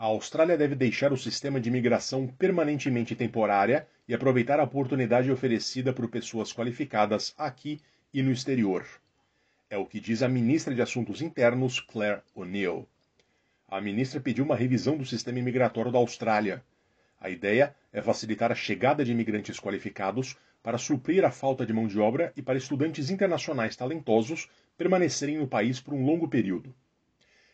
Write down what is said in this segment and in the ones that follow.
A Austrália deve deixar o sistema de imigração permanentemente temporária e aproveitar a oportunidade oferecida por pessoas qualificadas aqui e no exterior. É o que diz a ministra de Assuntos Internos, Claire O'Neill. A ministra pediu uma revisão do sistema imigratório da Austrália. A ideia é facilitar a chegada de imigrantes qualificados para suprir a falta de mão de obra e para estudantes internacionais talentosos permanecerem no país por um longo período.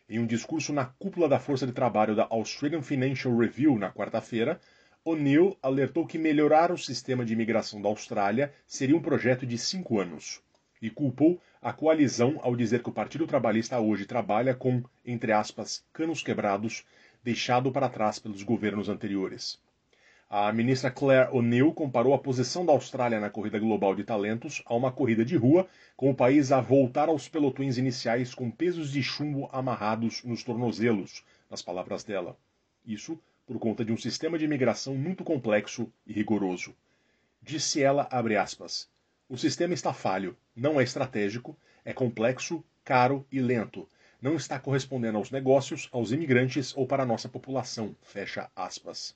Em um discurso na cúpula da força de trabalho da Australian Financial Review na quarta-feira, O'Neill alertou que melhorar o sistema de imigração da Austrália seria um projeto de cinco anos e culpou a coalizão ao dizer que o Partido Trabalhista hoje trabalha com, entre aspas, canos quebrados, deixado para trás pelos governos anteriores. A ministra Claire O'Neill comparou a posição da Austrália na corrida global de talentos a uma corrida de rua, com o país a voltar aos pelotões iniciais com pesos de chumbo amarrados nos tornozelos, nas palavras dela. Isso por conta de um sistema de imigração muito complexo e rigoroso. Disse ela, aspas, o sistema está falho, não é estratégico, é complexo, caro e lento. Não está correspondendo aos negócios, aos imigrantes ou para a nossa população. Fecha aspas.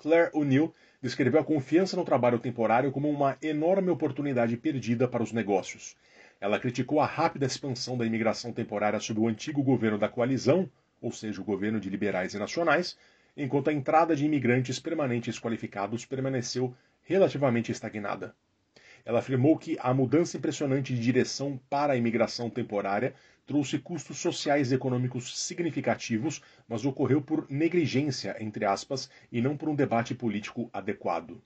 Claire O'Neill descreveu a confiança no trabalho temporário como uma enorme oportunidade perdida para os negócios. Ela criticou a rápida expansão da imigração temporária sob o antigo governo da coalizão, ou seja, o governo de liberais e nacionais, enquanto a entrada de imigrantes permanentes qualificados permaneceu relativamente estagnada. Ela afirmou que a mudança impressionante de direção para a imigração temporária trouxe custos sociais e econômicos significativos, mas ocorreu por negligência, entre aspas, e não por um debate político adequado.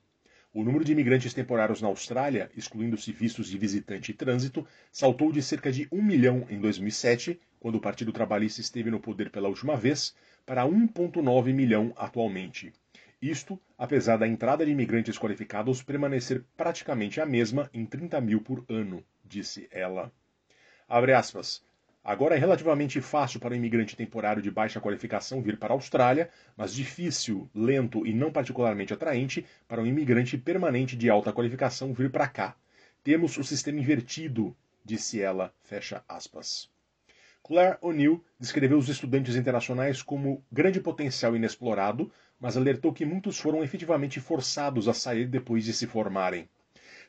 O número de imigrantes temporários na Austrália, excluindo-se vistos de visitante e trânsito, saltou de cerca de 1 milhão em 2007, quando o Partido Trabalhista esteve no poder pela última vez, para 1,9 milhão atualmente. Isto, apesar da entrada de imigrantes qualificados permanecer praticamente a mesma em 30 mil por ano, disse ela. Abre aspas. Agora é relativamente fácil para um imigrante temporário de baixa qualificação vir para a Austrália, mas difícil, lento e não particularmente atraente para um imigrante permanente de alta qualificação vir para cá. Temos o sistema invertido, disse ela, fecha aspas. Claire O'Neill descreveu os estudantes internacionais como grande potencial inexplorado, mas alertou que muitos foram efetivamente forçados a sair depois de se formarem.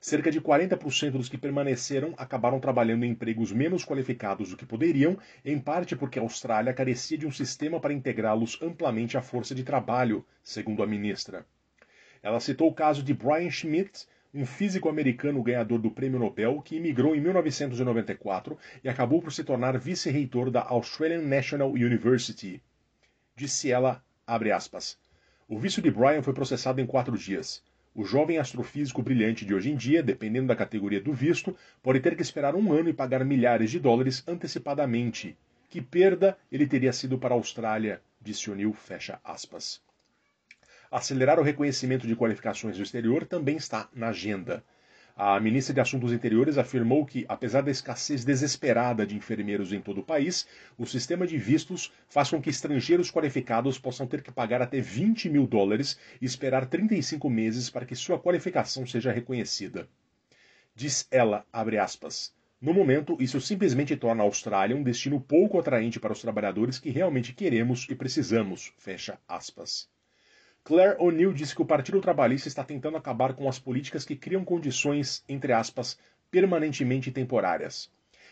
Cerca de 40% dos que permaneceram acabaram trabalhando em empregos menos qualificados do que poderiam, em parte porque a Austrália carecia de um sistema para integrá-los amplamente à força de trabalho, segundo a ministra. Ela citou o caso de Brian Schmidt, um físico americano ganhador do Prêmio Nobel que imigrou em 1994 e acabou por se tornar vice-reitor da Australian National University. Disse ela, abre aspas, o visto de Brian foi processado em quatro dias. O jovem astrofísico brilhante de hoje em dia, dependendo da categoria do visto, pode ter que esperar um ano e pagar milhares de dólares antecipadamente. Que perda ele teria sido para a Austrália, disse O'Neill, fecha aspas. Acelerar o reconhecimento de qualificações do exterior também está na agenda. A ministra de Assuntos Interiores afirmou que, apesar da escassez desesperada de enfermeiros em todo o país, o sistema de vistos faz com que estrangeiros qualificados possam ter que pagar até 20 mil dólares e esperar 35 meses para que sua qualificação seja reconhecida. Diz ela, abre aspas, no momento, isso simplesmente torna a Austrália um destino pouco atraente para os trabalhadores que realmente queremos e precisamos. Fecha aspas. Claire O'Neill disse que o Partido Trabalhista está tentando acabar com as políticas que criam condições, entre aspas, permanentemente temporárias.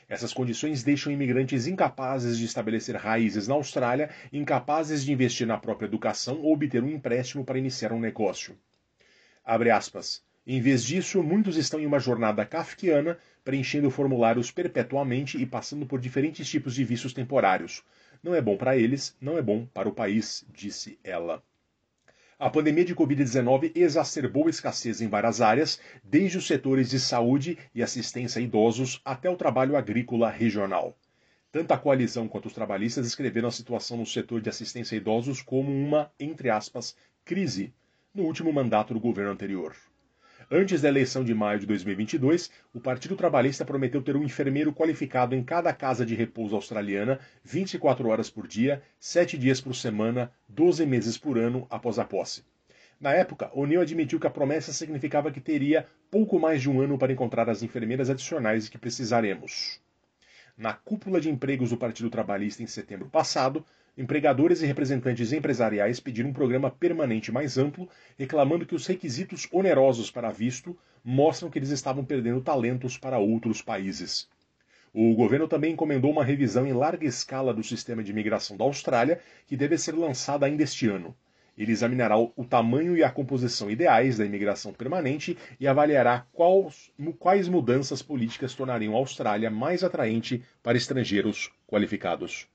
Essas condições deixam imigrantes incapazes de estabelecer raízes na Austrália, incapazes de investir na própria educação ou obter um empréstimo para iniciar um negócio. Abre aspas. Em vez disso, muitos estão em uma jornada kafkiana, preenchendo formulários perpetuamente e passando por diferentes tipos de vistos temporários. Não é bom para eles, não é bom para o país, disse ela. A pandemia de Covid-19 exacerbou a escassez em várias áreas, desde os setores de saúde e assistência a idosos até o trabalho agrícola regional. Tanto a coalizão quanto os trabalhistas escreveram a situação no setor de assistência a idosos como uma, entre aspas, crise no último mandato do governo anterior. Antes da eleição de maio de 2022, o Partido Trabalhista prometeu ter um enfermeiro qualificado em cada casa de repouso australiana 24 horas por dia, 7 dias por semana, 12 meses por ano após a posse. Na época, O'Neill admitiu que a promessa significava que teria pouco mais de um ano para encontrar as enfermeiras adicionais que precisaremos. Na cúpula de empregos do Partido Trabalhista em setembro passado, empregadores e representantes empresariais pediram um programa permanente mais amplo, reclamando que os requisitos onerosos para visto mostram que eles estavam perdendo talentos para outros países. O governo também encomendou uma revisão em larga escala do sistema de imigração da Austrália, que deve ser lançada ainda este ano. Ele examinará o tamanho e a composição ideais da imigração permanente e avaliará quais, quais mudanças políticas tornariam a Austrália mais atraente para estrangeiros qualificados.